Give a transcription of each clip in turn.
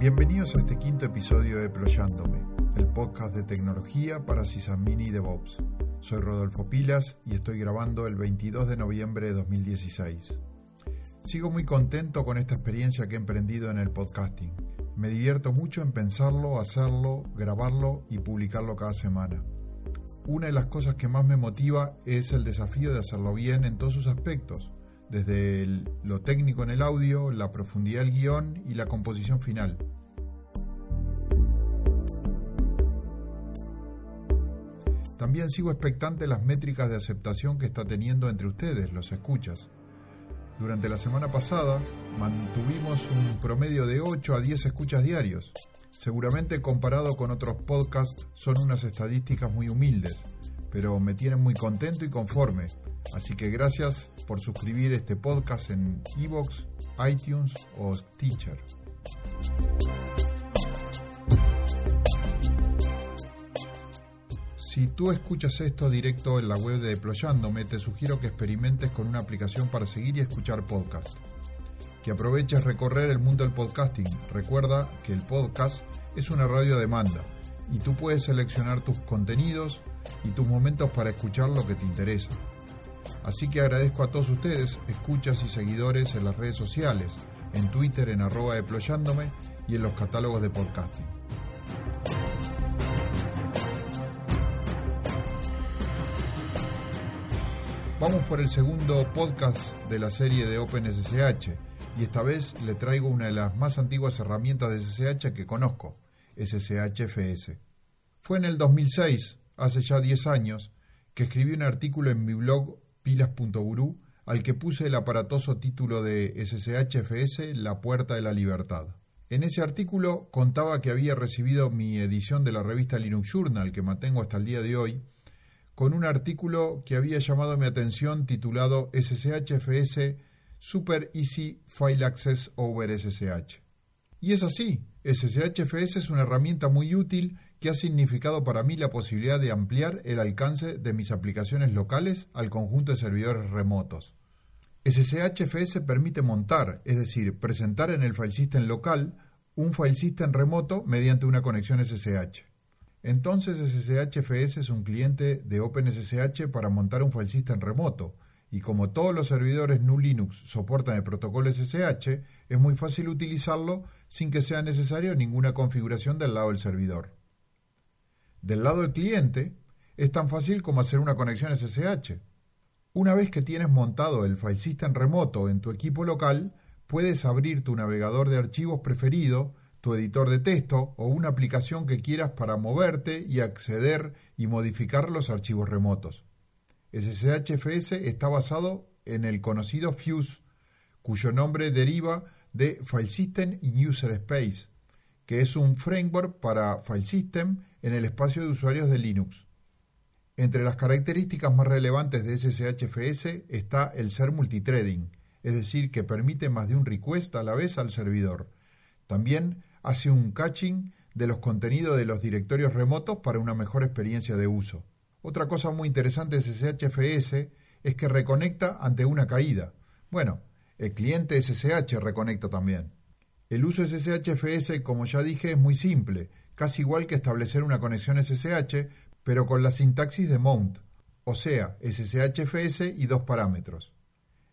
Bienvenidos a este quinto episodio de Ployándome, el podcast de tecnología para Sysadmin y DevOps. Soy Rodolfo Pilas y estoy grabando el 22 de noviembre de 2016. Sigo muy contento con esta experiencia que he emprendido en el podcasting. Me divierto mucho en pensarlo, hacerlo, grabarlo y publicarlo cada semana. Una de las cosas que más me motiva es el desafío de hacerlo bien en todos sus aspectos, desde lo técnico en el audio, la profundidad del guion y la composición final. También sigo expectante las métricas de aceptación que está teniendo entre ustedes, los escuchas. Durante la semana pasada mantuvimos un promedio de 8 a 10 escuchas diarios. Seguramente comparado con otros podcasts son unas estadísticas muy humildes, pero me tienen muy contento y conforme. Así que gracias por suscribir este podcast en Evox, iTunes o Teacher. Si tú escuchas esto directo en la web de Deployándome, te sugiero que experimentes con una aplicación para seguir y escuchar podcast. Que aproveches recorrer el mundo del podcasting. Recuerda que el podcast es una radio a demanda y tú puedes seleccionar tus contenidos y tus momentos para escuchar lo que te interesa. Así que agradezco a todos ustedes, escuchas y seguidores en las redes sociales, en Twitter en arroba deployándome y en los catálogos de podcasting. Vamos por el segundo podcast de la serie de OpenSSH y esta vez le traigo una de las más antiguas herramientas de SSH que conozco, SSHFS. Fue en el 2006, hace ya 10 años, que escribí un artículo en mi blog pilas.guru al que puse el aparatoso título de SSHFS La Puerta de la Libertad. En ese artículo contaba que había recibido mi edición de la revista Linux Journal, que mantengo hasta el día de hoy, con un artículo que había llamado mi atención titulado SSHFS Super Easy File Access over SSH. Y es así, SSHFS es una herramienta muy útil que ha significado para mí la posibilidad de ampliar el alcance de mis aplicaciones locales al conjunto de servidores remotos. SSHFS permite montar, es decir, presentar en el file system local un file system remoto mediante una conexión SSH. Entonces SSHFS es un cliente de OpenSSH para montar un file system remoto, y como todos los servidores GNU Linux soportan el protocolo SSH, es muy fácil utilizarlo sin que sea necesario ninguna configuración del lado del servidor. Del lado del cliente, es tan fácil como hacer una conexión SSH. Una vez que tienes montado el file system remoto en tu equipo local, puedes abrir tu navegador de archivos preferido tu editor de texto o una aplicación que quieras para moverte y acceder y modificar los archivos remotos. SSHFS está basado en el conocido Fuse, cuyo nombre deriva de File System y User Space, que es un framework para File System en el espacio de usuarios de Linux. Entre las características más relevantes de SSHFS está el ser multithreading, es decir, que permite más de un request a la vez al servidor. También hace un caching de los contenidos de los directorios remotos para una mejor experiencia de uso. Otra cosa muy interesante de SSHFS es que reconecta ante una caída. Bueno, el cliente SSH reconecta también. El uso de SSHFS, como ya dije, es muy simple, casi igual que establecer una conexión SSH, pero con la sintaxis de mount, o sea, SSHFS y dos parámetros.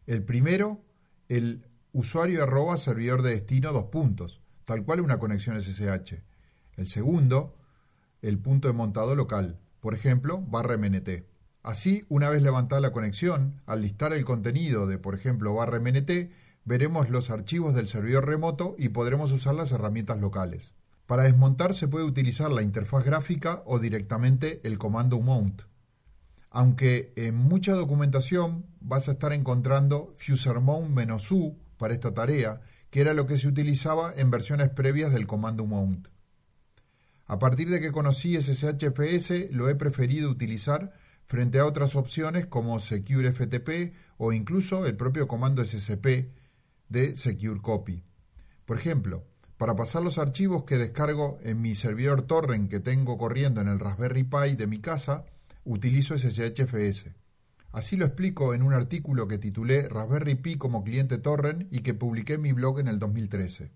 El primero, el usuario arroba servidor de destino dos puntos tal cual una conexión SSH. El segundo, el punto de montado local, por ejemplo, barra MNT. Así, una vez levantada la conexión, al listar el contenido de, por ejemplo, barra MNT, veremos los archivos del servidor remoto y podremos usar las herramientas locales. Para desmontar se puede utilizar la interfaz gráfica o directamente el comando mount. Aunque en mucha documentación vas a estar encontrando fusermount-u para esta tarea que era lo que se utilizaba en versiones previas del comando mount. A partir de que conocí SSHFS, lo he preferido utilizar frente a otras opciones como Secure FTP o incluso el propio comando SSP de Secure Copy. Por ejemplo, para pasar los archivos que descargo en mi servidor torrent que tengo corriendo en el Raspberry Pi de mi casa, utilizo SSHFS. Así lo explico en un artículo que titulé Raspberry Pi como cliente torrent y que publiqué en mi blog en el 2013.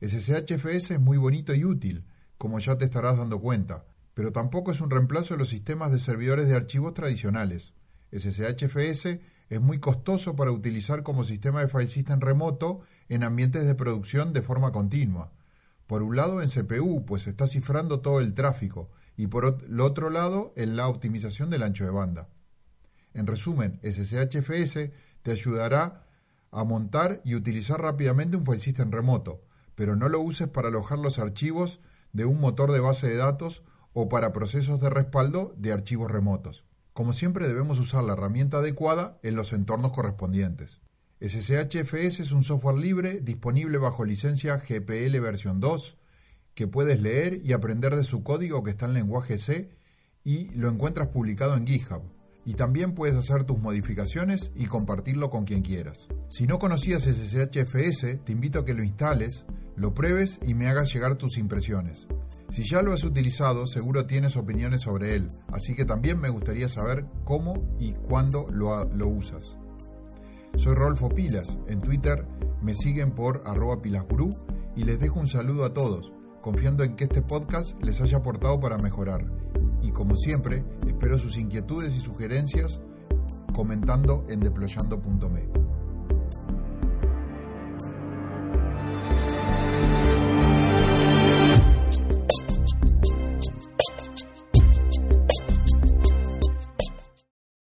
SSHFS es muy bonito y útil, como ya te estarás dando cuenta, pero tampoco es un reemplazo de los sistemas de servidores de archivos tradicionales. SSHFS es muy costoso para utilizar como sistema de file system remoto en ambientes de producción de forma continua. Por un lado en CPU, pues está cifrando todo el tráfico, y por el otro lado en la optimización del ancho de banda. En resumen, SSHFS te ayudará a montar y utilizar rápidamente un file system remoto, pero no lo uses para alojar los archivos de un motor de base de datos o para procesos de respaldo de archivos remotos. Como siempre debemos usar la herramienta adecuada en los entornos correspondientes. SSHFS es un software libre disponible bajo licencia GPL versión 2 que puedes leer y aprender de su código que está en lenguaje C y lo encuentras publicado en GitHub. Y también puedes hacer tus modificaciones y compartirlo con quien quieras. Si no conocías SSHFS, te invito a que lo instales, lo pruebes y me hagas llegar tus impresiones. Si ya lo has utilizado, seguro tienes opiniones sobre él, así que también me gustaría saber cómo y cuándo lo, usas. Soy Rolfo Pilas, en Twitter me siguen por arroba pilasgurú y les dejo un saludo a todos confiando en que este podcast les haya aportado para mejorar. Y como siempre, espero sus inquietudes y sugerencias comentando en deployando.me.